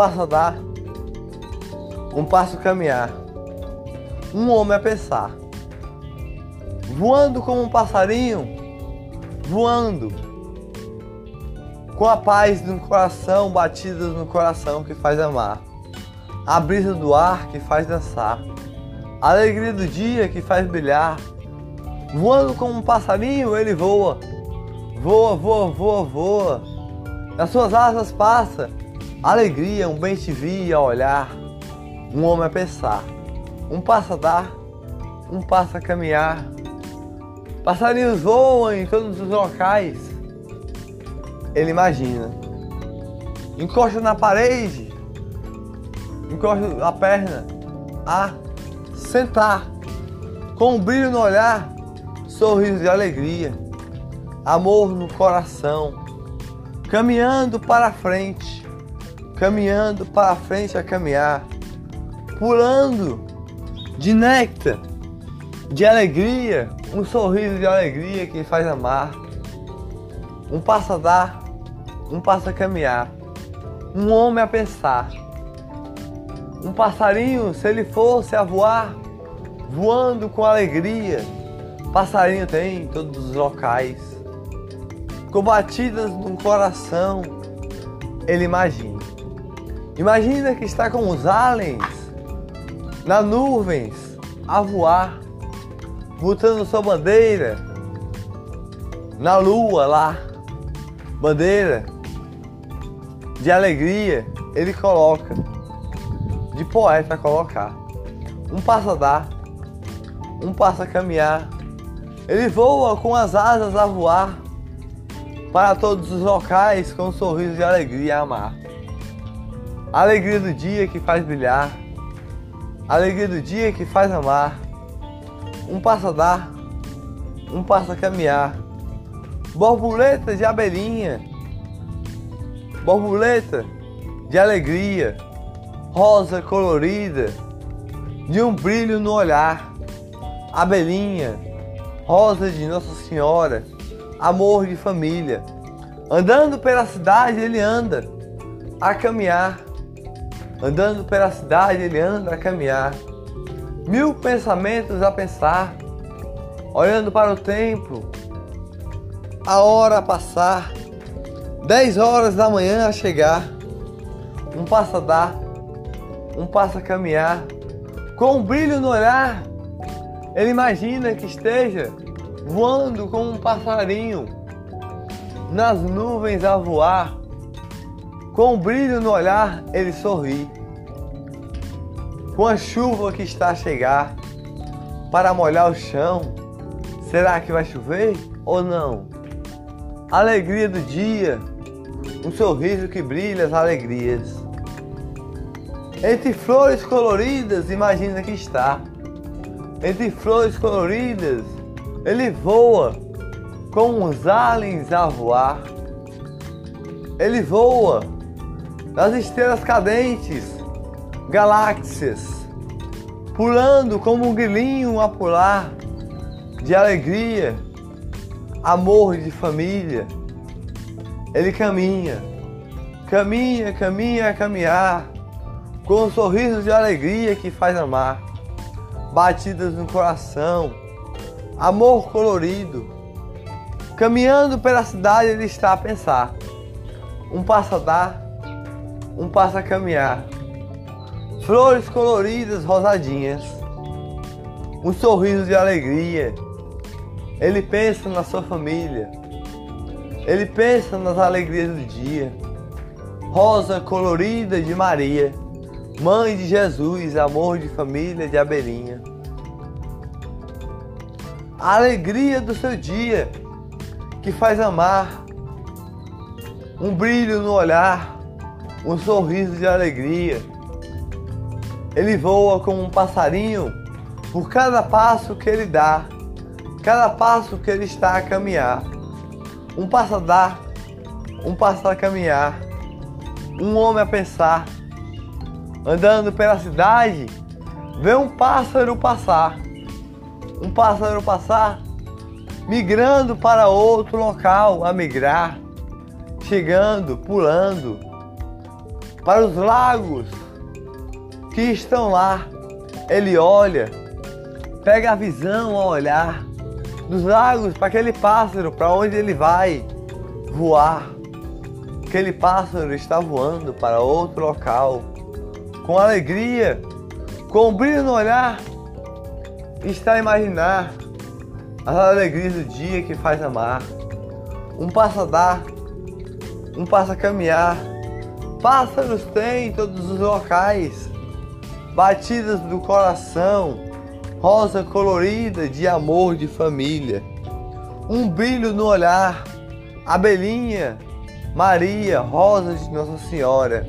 passo a dar, um passo a caminhar, um homem a pensar, voando como um passarinho, voando, com a paz no coração, batidas no coração que faz amar, a brisa do ar que faz dançar, a alegria do dia que faz brilhar, voando como um passarinho ele voa, voa, voa, voa, voa, nas suas asas passa alegria, um bem te vi a olhar, um homem a pensar, um passo a dar, um passo a caminhar. Passarinhos voam em todos os locais. Ele imagina. Encosta na parede, encosta a perna. A sentar, com um brilho no olhar, sorriso de alegria, amor no coração, caminhando para frente, caminhando para frente a caminhar, pulando de néctar, de alegria, um sorriso de alegria que faz amar, um passo a dar, um passo a caminhar, um homem a pensar, um passarinho, se ele fosse a voar, voando com alegria, passarinho tem em todos os locais, com batidas no coração, ele imagina. Imagina que está com os aliens nas nuvens a voar, botando sua bandeira na lua lá, bandeira de alegria, ele coloca, de poeta colocar, um passo a dar, um passo a caminhar, ele voa com as asas a voar para todos os locais com um sorriso de alegria a amar. Alegria do dia que faz brilhar, alegria do dia que faz amar. Um passo a dar, um passo a caminhar. Borboleta de abelhinha, borboleta de alegria, rosa colorida, de um brilho no olhar. Abelhinha, rosa de Nossa Senhora, amor de família. Andando pela cidade, ele anda a caminhar Andando pela cidade, ele anda a caminhar. Mil pensamentos a pensar, olhando para o templo, a hora a passar, dez horas da manhã a chegar, um passo a dar, um passo a caminhar, com um brilho no olhar, ele imagina que esteja voando como um passarinho. Nas nuvens a voar com um brilho no olhar, ele sorri. Com a chuva que está a chegar para molhar o chão, será que vai chover ou não? Alegria do dia, um sorriso que brilha as alegrias. Entre flores coloridas, imagina que está. Entre flores coloridas, ele voa com os aliens a voar. Ele voa das estrelas cadentes, galáxias, pulando como um grilinho a pular, de alegria, amor de família. Ele caminha, caminha, caminha a caminhar, com um de alegria que faz amar, batidas no coração, amor colorido. Caminhando pela cidade, ele está a pensar. Um passo a dar, um passo a caminhar. Flores coloridas, rosadinhas. Um sorriso de alegria. Ele pensa na sua família. Ele pensa nas alegrias do dia. Rosa colorida de Maria, mãe de Jesus, amor de família de Abelhinha. A alegria do seu dia que faz amar. Um brilho no olhar um sorriso de alegria. Ele voa como um passarinho por cada passo que ele dá, cada passo que ele está a caminhar. Um passo a dar, um passo a caminhar, um homem a pensar. Andando pela cidade, vê um pássaro passar. Um pássaro passar, migrando para outro local a migrar, chegando, pulando para os lagos que estão lá. Ele olha, pega a visão ao olhar dos lagos para aquele pássaro, para onde ele vai voar. Aquele pássaro está voando para outro local, com alegria, com um brilho no olhar, está a imaginar as alegrias do dia que faz amar. Um passa a dar, um passa a caminhar. Pássaros tem em todos os locais, batidas do coração, rosa colorida de amor de família. Um brilho no olhar, abelhinha Maria, rosa de Nossa Senhora.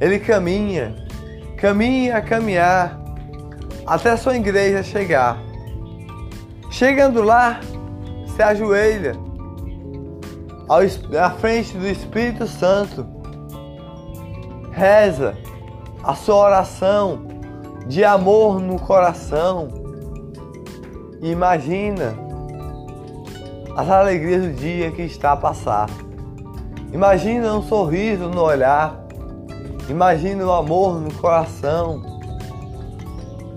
Ele caminha, caminha a caminhar até sua igreja chegar. Chegando lá, se ajoelha à frente do Espírito Santo. Reza a sua oração de amor no coração. Imagina as alegrias do dia que está a passar. Imagina um sorriso no olhar. Imagina o amor no coração.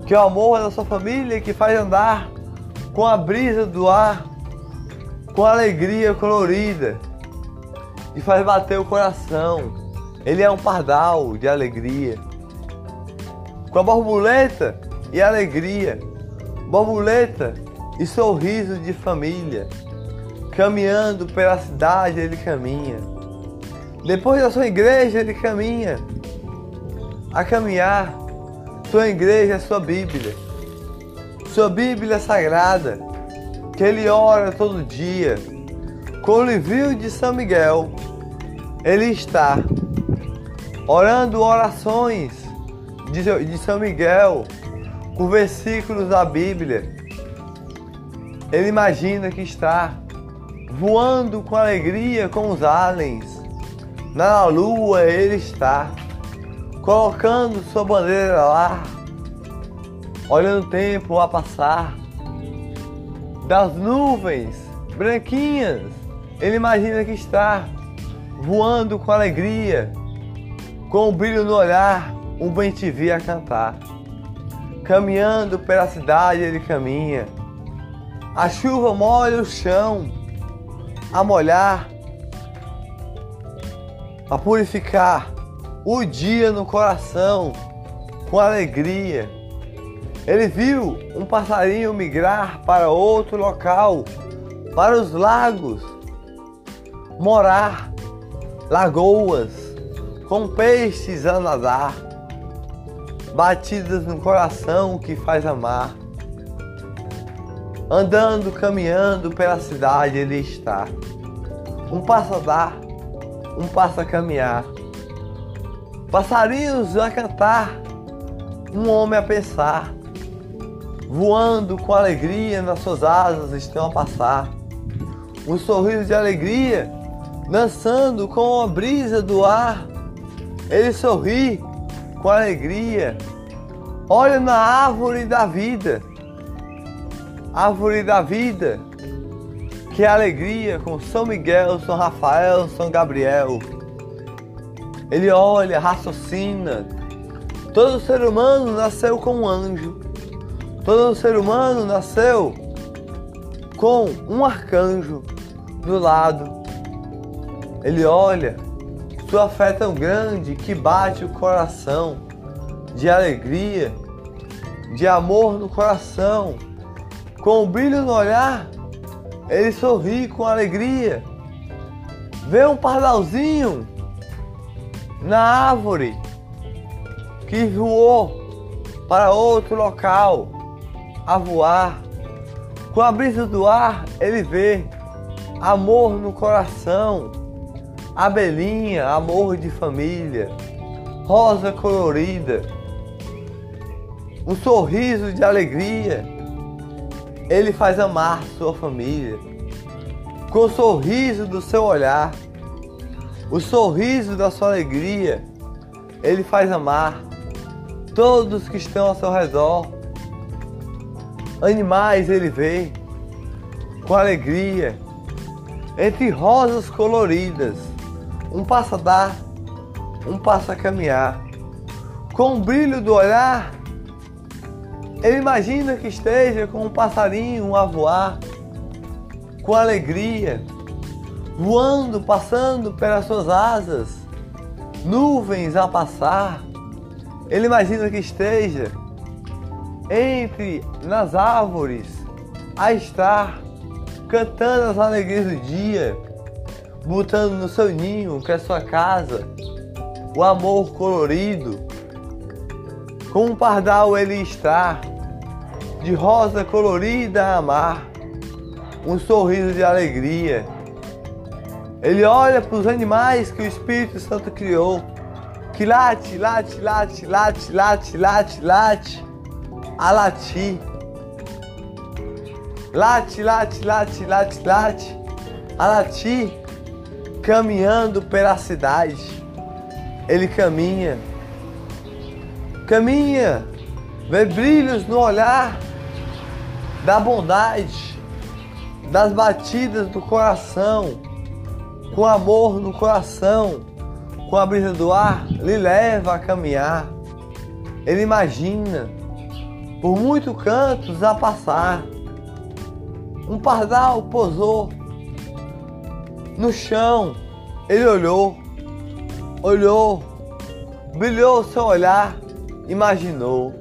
Que é o amor da sua família que faz andar com a brisa do ar, com alegria colorida e faz bater o coração. Ele é um pardal de alegria. Com a borboleta e alegria. Borboleta e sorriso de família. Caminhando pela cidade ele caminha depois da sua igreja, ele caminha a caminhar. Sua igreja é sua Bíblia. Sua Bíblia sagrada, que ele ora todo dia. Com o livro de São Miguel, ele está orando orações de São Miguel com versículos da Bíblia. Ele imagina que está voando com alegria com os aliens na lua ele está, colocando sua bandeira lá, olhando o tempo a passar. Das nuvens branquinhas, ele imagina que está voando com alegria, com um brilho no olhar, um bem te a cantar. Caminhando pela cidade ele caminha. A chuva molha o chão, a molhar a purificar o dia no coração com alegria. Ele viu um passarinho migrar para outro local, para os lagos, morar, lagoas, com peixes a nadar, batidas no coração que faz amar. Andando, caminhando pela cidade, ele está. Um passo a dar, um passo a caminhar. Passarinhos a cantar, um homem a pensar. Voando com alegria nas suas asas estão a passar. Um sorriso de alegria, dançando com a brisa do ar. Ele sorri com alegria. Olha na árvore da vida. Árvore da vida que alegria com São Miguel, São Rafael, São Gabriel. Ele olha, raciocina. Todo ser humano nasceu com um anjo. Todo ser humano nasceu com um arcanjo do lado. Ele olha, sua fé é tão grande que bate o coração de alegria, de amor no coração, com o brilho no olhar ele sorri com alegria. Vê um pardalzinho na árvore que voou para outro local a voar. Com a brisa do ar, ele vê amor no coração, abelhinha, amor de família, rosa colorida, um sorriso de alegria. Ele faz amar sua família. Com o sorriso do seu olhar, o sorriso da sua alegria, Ele faz amar todos que estão ao seu redor. Animais Ele vê com alegria, entre rosas coloridas, um passadar um passo a caminhar. Com o brilho do olhar, ele imagina que esteja com um passarinho a voar, com alegria, voando, passando pelas suas asas, nuvens a passar. Ele imagina que esteja entre nas árvores a estar cantando as alegrias do dia, botando no seu ninho, que é a sua casa, o amor colorido. Com um pardal ele está, de rosa colorida a amar, um sorriso de alegria. Ele olha para os animais que o Espírito Santo criou, que late, late, late, late, late, late, late, a latir. Late, late, late, late, late, a latir, caminhando pela cidade. Ele caminha, caminha, vê brilhos no olhar da bondade, das batidas do coração, com amor no coração, com a brisa do ar, lhe leva a caminhar. Ele imagina por muitos cantos a passar. Um pardal pousou no chão. Ele olhou, olhou, brilhou seu olhar, imaginou.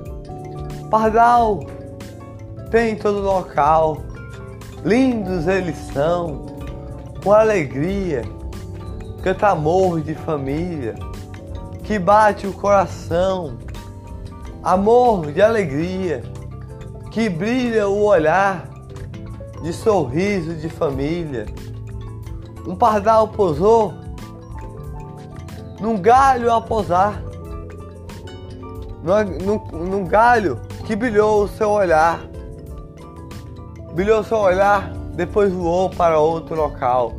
Pardal tem todo local, lindos eles são, com alegria, canta amor de família, que bate o coração, amor de alegria, que brilha o olhar de sorriso de família. Um pardal pousou num galho a posar, num, num galho que brilhou o seu olhar. Brilhou o seu olhar, depois voou para outro local.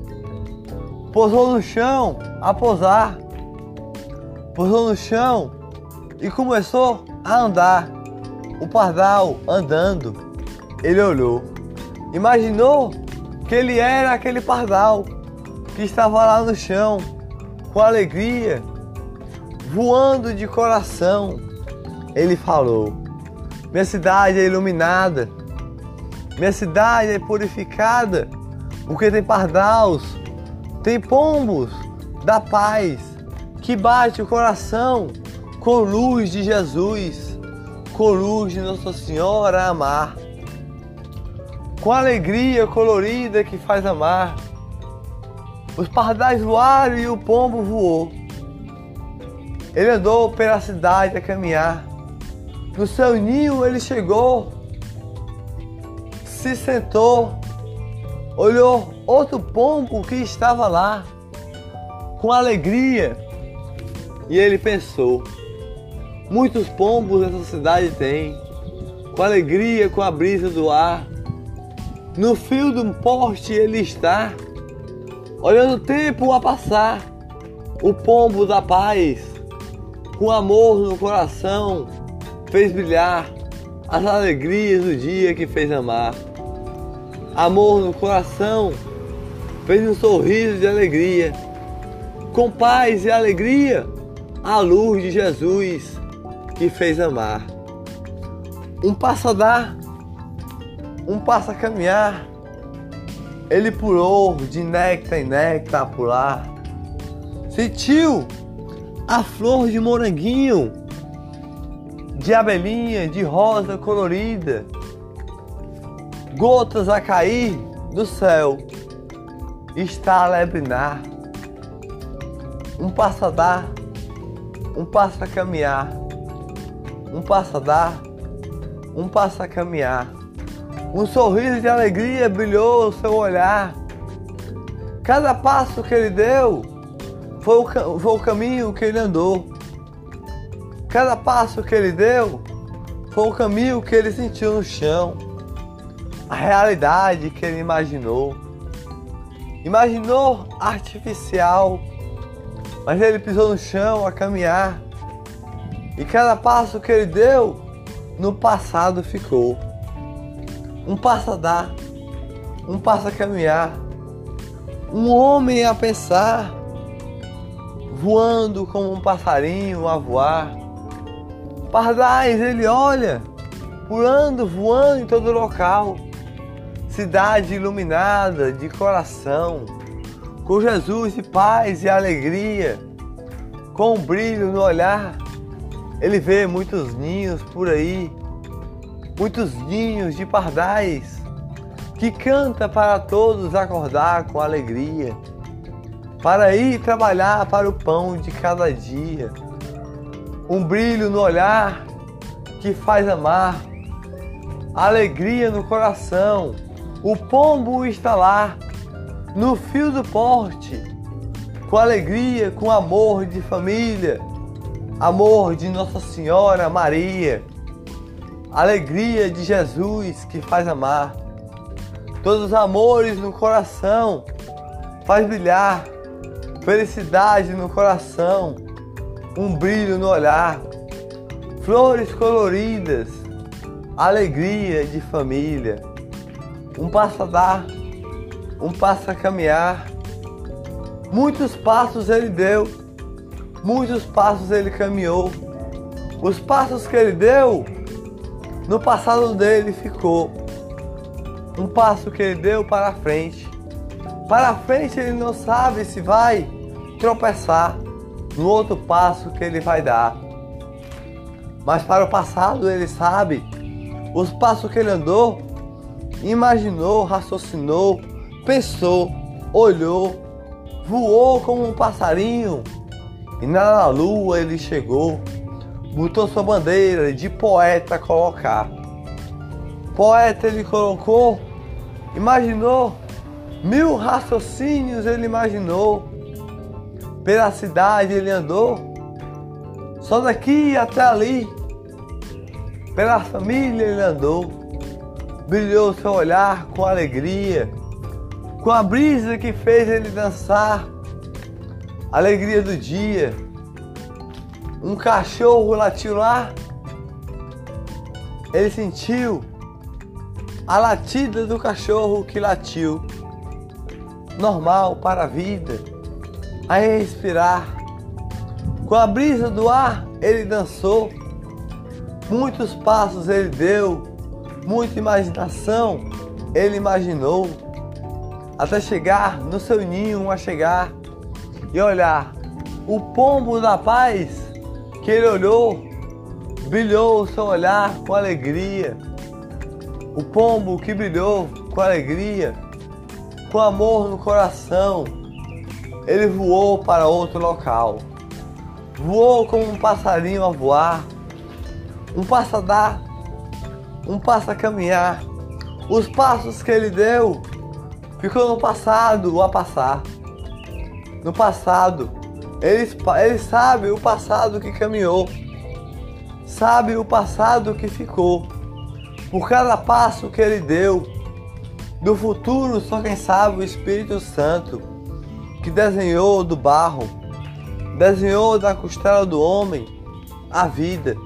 Pousou no chão a posar. Pousou no chão e começou a andar. O pardal andando, ele olhou. Imaginou que ele era aquele pardal que estava lá no chão, com alegria, voando de coração. Ele falou: Minha cidade é iluminada, minha cidade é purificada, porque tem pardais, tem pombos da paz que bate o coração com luz de Jesus, com luz de Nossa Senhora amar, com alegria colorida que faz amar. Os pardais voaram e o pombo voou. Ele andou pela cidade a caminhar. No seu ninho ele chegou, se sentou, olhou outro pombo que estava lá, com alegria, e ele pensou: muitos pombos essa cidade tem, com alegria, com a brisa do ar. No fio de um poste ele está, olhando o tempo a passar, o pombo da paz, com amor no coração, fez brilhar as alegrias do dia que fez amar. Amor no coração, fez um sorriso de alegria. Com paz e alegria, a luz de Jesus que fez amar. Um passo a dar, um passo a caminhar. Ele pulou de néctar em néctar a pular. Sentiu a flor de moranguinho de abelhinha, de rosa colorida, gotas a cair do céu, está a lebrinar, um passo a dar, um passo a caminhar, um passo a dar, um passo a caminhar. Um sorriso de alegria brilhou o seu olhar. Cada passo que ele deu foi o, foi o caminho que ele andou. Cada passo que ele deu foi o caminho que ele sentiu no chão, a realidade que ele imaginou. Imaginou artificial, mas ele pisou no chão a caminhar. E cada passo que ele deu, no passado ficou. Um passo a dar, um passo a caminhar, um homem a pensar, voando como um passarinho a voar. Pardais, ele olha, pulando, voando em todo local. Cidade iluminada de coração, com Jesus de paz e alegria, com um brilho no olhar. Ele vê muitos ninhos por aí, muitos ninhos de pardais, que canta para todos acordar com alegria para ir trabalhar para o pão de cada dia. Um brilho no olhar que faz amar, alegria no coração, o pombo está lá, no fio do porte, com alegria, com amor de família, amor de Nossa Senhora Maria, alegria de Jesus que faz amar, todos os amores no coração, faz brilhar felicidade no coração, um brilho no olhar, flores coloridas, alegria de família, um passo a dar, um passo a caminhar. Muitos passos ele deu, muitos passos ele caminhou. Os passos que ele deu, no passado dele ficou. Um passo que ele deu para frente. Para frente ele não sabe se vai tropeçar no outro passo que ele vai dar. Mas para o passado ele sabe os passos que ele andou, imaginou, raciocinou, pensou, olhou, voou como um passarinho e na lua ele chegou, botou sua bandeira de poeta colocar. Poeta ele colocou, imaginou, mil raciocínios ele imaginou pela cidade ele andou, só daqui até ali. Pela família ele andou, brilhou seu olhar com alegria, com a brisa que fez ele dançar, alegria do dia. Um cachorro latiu lá, ele sentiu a latida do cachorro que latiu, normal para a vida. A respirar. Com a brisa do ar, ele dançou. Muitos passos ele deu, muita imaginação ele imaginou, até chegar no seu ninho a chegar e olhar o pombo da paz que ele olhou, brilhou o seu olhar com alegria. O pombo que brilhou com alegria, com amor no coração, ele voou para outro local. Voou como um passarinho a voar, um passo a dar, um passo a caminhar. Os passos que ele deu ficou no passado a passar. No passado, ele, ele sabe o passado que caminhou, sabe o passado que ficou. Por cada passo que ele deu, do futuro só quem sabe o Espírito Santo que desenhou do barro, desenhou da costela do homem a vida.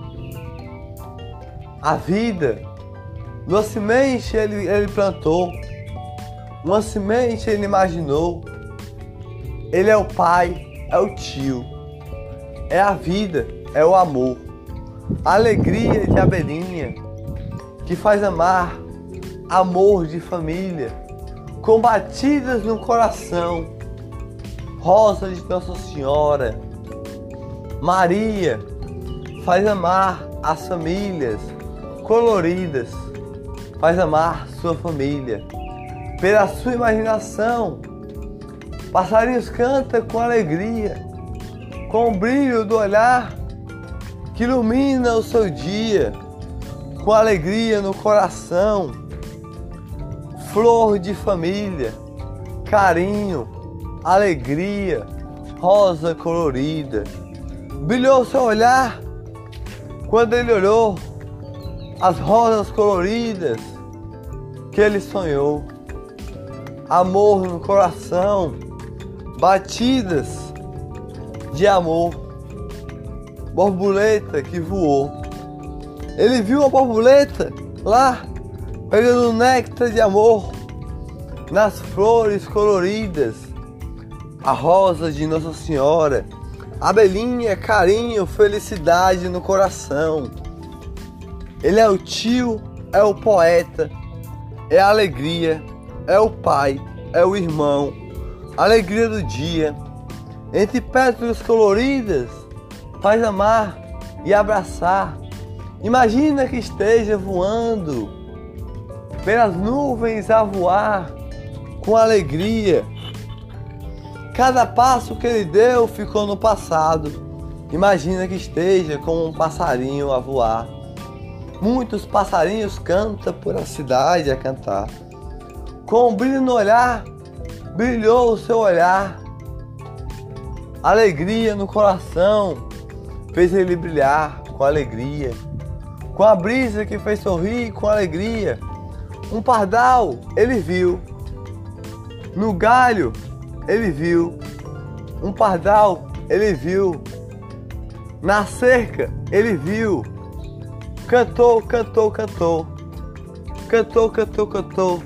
A vida, uma semente ele, ele plantou, uma semente ele imaginou. Ele é o pai, é o tio, é a vida, é o amor, a alegria de abelhinha que faz amar, amor de família, combatidas no coração Rosa de Nossa Senhora, Maria, faz amar as famílias coloridas, faz amar sua família. Pela sua imaginação, passarinhos canta com alegria, com o brilho do olhar que ilumina o seu dia, com alegria no coração, flor de família, carinho alegria, rosa colorida. Brilhou seu olhar quando ele olhou as rosas coloridas que ele sonhou. Amor no coração, batidas de amor. Borboleta que voou. Ele viu a borboleta lá, pegando néctar de amor nas flores coloridas a rosa de Nossa Senhora, Abelhinha, carinho, felicidade no coração. Ele é o tio, é o poeta, é a alegria, é o pai, é o irmão, alegria do dia. Entre pétalas coloridas, faz amar e abraçar. Imagina que esteja voando pelas nuvens a voar com alegria. Cada passo que ele deu ficou no passado. Imagina que esteja como um passarinho a voar. Muitos passarinhos cantam por a cidade a cantar. Com um brilho no olhar, brilhou o seu olhar. Alegria no coração fez ele brilhar com alegria. Com a brisa que fez sorrir com alegria. Um pardal ele viu. No galho ele viu. Um pardal ele viu. Na cerca ele viu. Cantou, cantou, cantou. Cantou, cantou, cantou.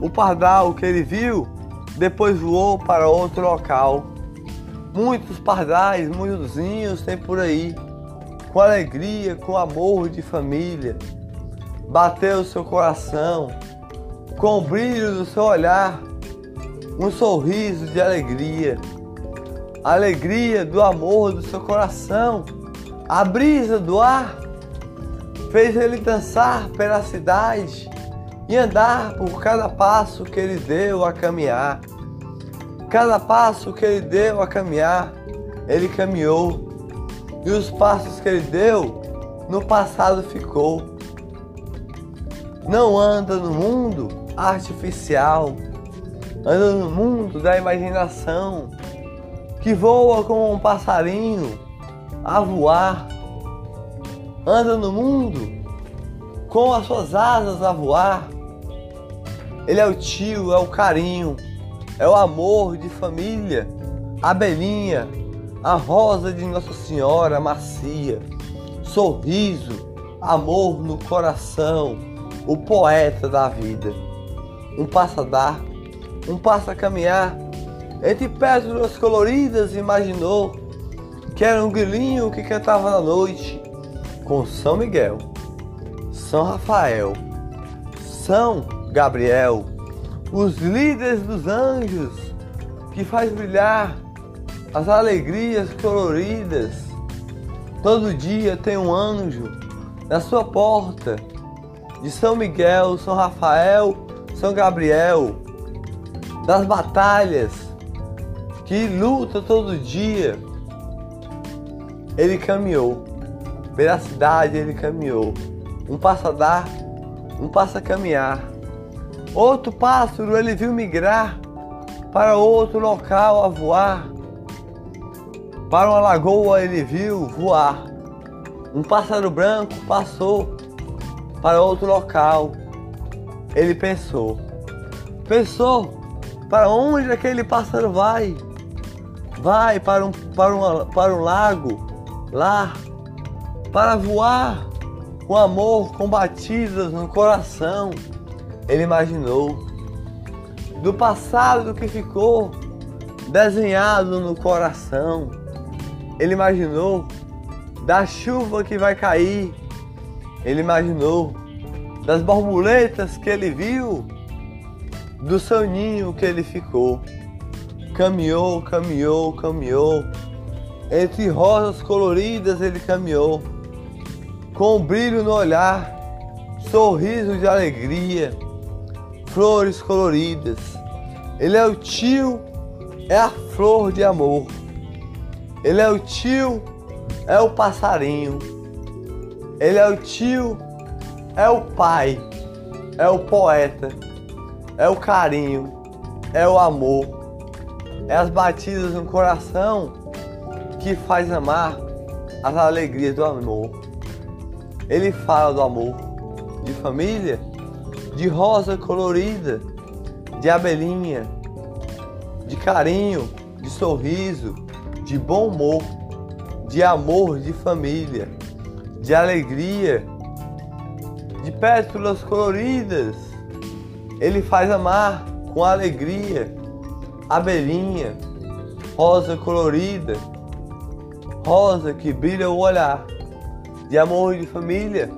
O pardal que ele viu depois voou para outro local. Muitos pardais, muitos ninhos tem por aí, com alegria, com amor de família. Bateu seu coração, com o brilho do seu olhar, um sorriso de alegria. Alegria do amor do seu coração, a brisa do ar fez ele dançar pela cidade e andar por cada passo que ele deu a caminhar. Cada passo que ele deu a caminhar, ele caminhou. E os passos que ele deu, no passado ficou. Não anda no mundo artificial, anda no mundo da imaginação, que voa como um passarinho a voar. Anda no mundo com as suas asas a voar ele é o tio, é o carinho, é o amor de família, a belinha, a rosa de Nossa Senhora macia, sorriso, amor no coração, o poeta da vida. Um passa dar, um passa caminhar, entre pétalas coloridas imaginou que era um grilinho que cantava na noite. Com São Miguel, São Rafael, São Gabriel, os líderes dos anjos, que faz brilhar as alegrias coloridas. Todo dia tem um anjo na sua porta, de São Miguel, São Rafael, São Gabriel, das batalhas que luta todo dia. Ele caminhou, pela cidade ele caminhou, um passo a dar, um passo a caminhar. Outro pássaro ele viu migrar para outro local a voar. Para uma lagoa ele viu voar. Um pássaro branco passou para outro local. Ele pensou. Pensou para onde aquele pássaro vai? Vai para um, para um, para um lago, lá, para voar com amor, com batidas no coração ele imaginou do passado que ficou desenhado no coração. Ele imaginou da chuva que vai cair. Ele imaginou das borboletas que ele viu, do seu ninho que ele ficou. Caminhou, caminhou, caminhou. Entre rosas coloridas ele caminhou, com um brilho no olhar, sorriso de alegria flores coloridas. Ele é o tio, é a flor de amor. Ele é o tio, é o passarinho. Ele é o tio, é o pai, é o poeta, é o carinho, é o amor. É as batidas no coração que faz amar as alegrias do amor. Ele fala do amor de família de rosa colorida, de abelhinha, de carinho, de sorriso, de bom humor, de amor de família, de alegria, de pétalas coloridas. Ele faz amar com alegria, abelhinha, rosa colorida, rosa que brilha o olhar, de amor de família.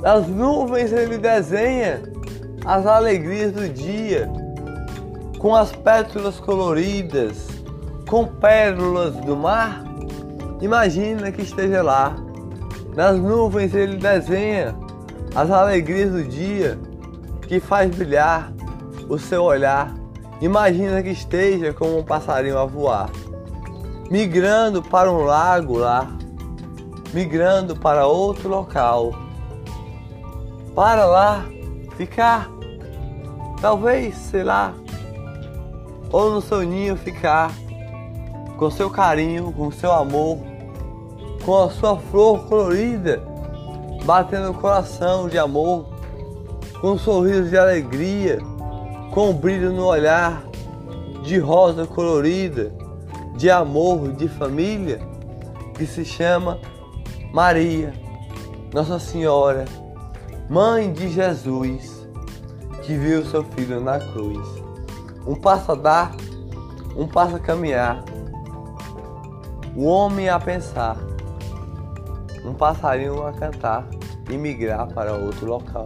Nas nuvens ele desenha as alegrias do dia, com as pétalas coloridas, com pérolas do mar. Imagina que esteja lá. Nas nuvens ele desenha as alegrias do dia, que faz brilhar o seu olhar. Imagina que esteja como um passarinho a voar, migrando para um lago lá, migrando para outro local. Para lá ficar, talvez, sei lá, ou no seu ninho ficar, com seu carinho, com seu amor, com a sua flor colorida, batendo no coração de amor, com um sorriso de alegria com brilho no olhar, de rosa colorida, de amor, de família, que se chama Maria, Nossa Senhora, Mãe de Jesus, que viu seu filho na cruz. Um passo a dar, um passo a caminhar, o homem a pensar, um passarinho a cantar e migrar para outro local.